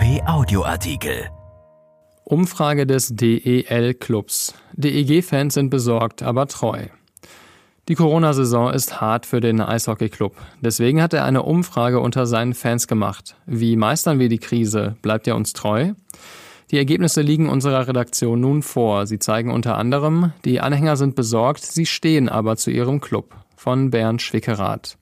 RP Audioartikel. Umfrage des DEL Clubs. DEG-Fans sind besorgt, aber treu. Die Corona-Saison ist hart für den Eishockey-Club. Deswegen hat er eine Umfrage unter seinen Fans gemacht. Wie meistern wir die Krise? Bleibt er uns treu? Die Ergebnisse liegen unserer Redaktion nun vor. Sie zeigen unter anderem, die Anhänger sind besorgt, sie stehen aber zu ihrem Club. Von Bernd Schwickerath.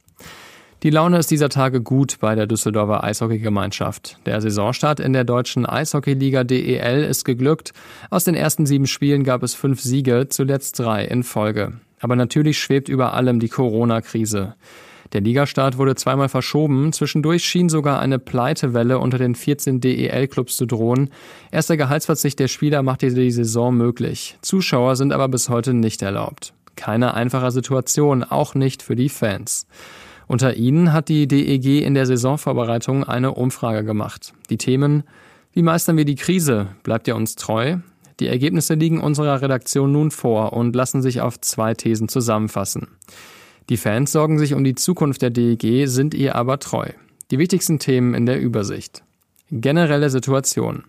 Die Laune ist dieser Tage gut bei der Düsseldorfer Eishockeygemeinschaft. Der Saisonstart in der deutschen Eishockeyliga DEL ist geglückt. Aus den ersten sieben Spielen gab es fünf Siege, zuletzt drei in Folge. Aber natürlich schwebt über allem die Corona-Krise. Der Ligastart wurde zweimal verschoben. Zwischendurch schien sogar eine Pleitewelle unter den 14 DEL-Clubs zu drohen. Erst der Gehaltsverzicht der Spieler machte die Saison möglich. Zuschauer sind aber bis heute nicht erlaubt. Keine einfache Situation, auch nicht für die Fans. Unter ihnen hat die DEG in der Saisonvorbereitung eine Umfrage gemacht. Die Themen Wie meistern wir die Krise? Bleibt ihr uns treu? Die Ergebnisse liegen unserer Redaktion nun vor und lassen sich auf zwei Thesen zusammenfassen. Die Fans sorgen sich um die Zukunft der DEG, sind ihr aber treu. Die wichtigsten Themen in der Übersicht. Generelle Situation.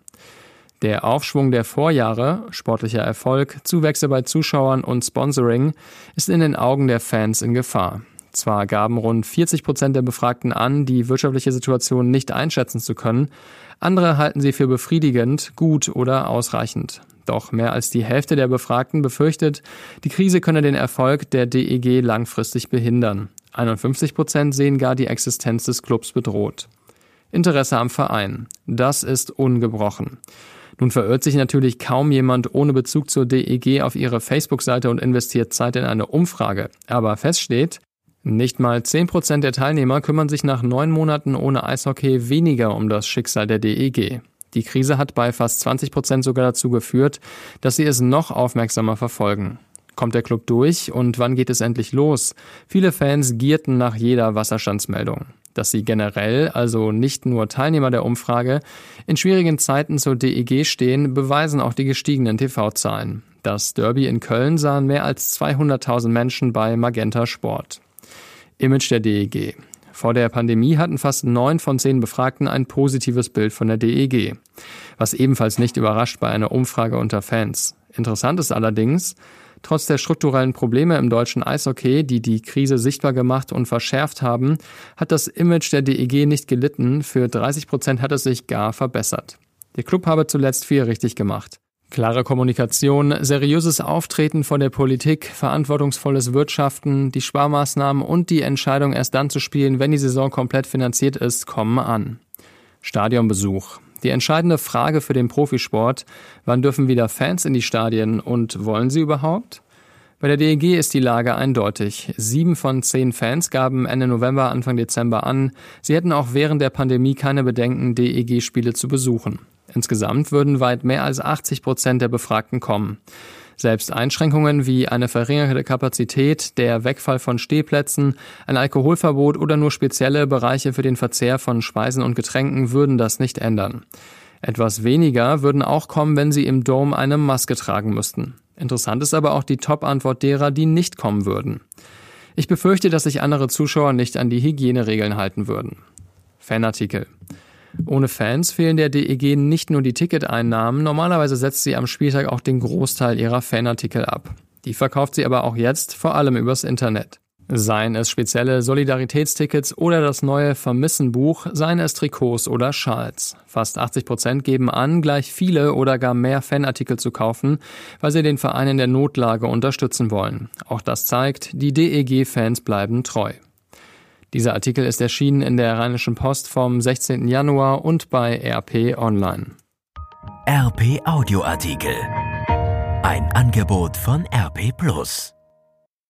Der Aufschwung der Vorjahre, sportlicher Erfolg, Zuwächse bei Zuschauern und Sponsoring ist in den Augen der Fans in Gefahr. Zwar gaben rund 40 Prozent der Befragten an, die wirtschaftliche Situation nicht einschätzen zu können, andere halten sie für befriedigend, gut oder ausreichend. Doch mehr als die Hälfte der Befragten befürchtet, die Krise könne den Erfolg der DEG langfristig behindern. 51 Prozent sehen gar die Existenz des Clubs bedroht. Interesse am Verein. Das ist ungebrochen. Nun verirrt sich natürlich kaum jemand ohne Bezug zur DEG auf ihre Facebook-Seite und investiert Zeit in eine Umfrage. Aber feststeht, nicht mal 10% der Teilnehmer kümmern sich nach neun Monaten ohne Eishockey weniger um das Schicksal der DEG. Die Krise hat bei fast 20% sogar dazu geführt, dass sie es noch aufmerksamer verfolgen. Kommt der Club durch und wann geht es endlich los? Viele Fans gierten nach jeder Wasserstandsmeldung. Dass sie generell, also nicht nur Teilnehmer der Umfrage, in schwierigen Zeiten zur DEG stehen, beweisen auch die gestiegenen TV-Zahlen. Das Derby in Köln sahen mehr als 200.000 Menschen bei Magenta Sport. Image der DEG. Vor der Pandemie hatten fast neun von zehn Befragten ein positives Bild von der DEG, was ebenfalls nicht überrascht bei einer Umfrage unter Fans. Interessant ist allerdings, trotz der strukturellen Probleme im deutschen Eishockey, die die Krise sichtbar gemacht und verschärft haben, hat das Image der DEG nicht gelitten, für 30 Prozent hat es sich gar verbessert. Der Club habe zuletzt viel richtig gemacht. Klare Kommunikation, seriöses Auftreten vor der Politik, verantwortungsvolles Wirtschaften, die Sparmaßnahmen und die Entscheidung erst dann zu spielen, wenn die Saison komplett finanziert ist, kommen an. Stadionbesuch. Die entscheidende Frage für den Profisport, wann dürfen wieder Fans in die Stadien und wollen sie überhaupt? Bei der DEG ist die Lage eindeutig. Sieben von zehn Fans gaben Ende November, Anfang Dezember an, sie hätten auch während der Pandemie keine Bedenken, DEG-Spiele zu besuchen. Insgesamt würden weit mehr als 80 Prozent der Befragten kommen. Selbst Einschränkungen wie eine verringerte Kapazität, der Wegfall von Stehplätzen, ein Alkoholverbot oder nur spezielle Bereiche für den Verzehr von Speisen und Getränken würden das nicht ändern. Etwas weniger würden auch kommen, wenn sie im Dome eine Maske tragen müssten. Interessant ist aber auch die Top-Antwort derer, die nicht kommen würden. Ich befürchte, dass sich andere Zuschauer nicht an die Hygieneregeln halten würden. Fanartikel. Ohne Fans fehlen der DEG nicht nur die Ticketeinnahmen, normalerweise setzt sie am Spieltag auch den Großteil ihrer Fanartikel ab. Die verkauft sie aber auch jetzt vor allem übers Internet. Seien es spezielle Solidaritätstickets oder das neue Vermissenbuch, seien es Trikots oder Schals. Fast 80 Prozent geben an, gleich viele oder gar mehr Fanartikel zu kaufen, weil sie den Verein in der Notlage unterstützen wollen. Auch das zeigt, die DEG-Fans bleiben treu. Dieser Artikel ist erschienen in der Rheinischen Post vom 16. Januar und bei RP Online. RP Audioartikel. Ein Angebot von RP Plus.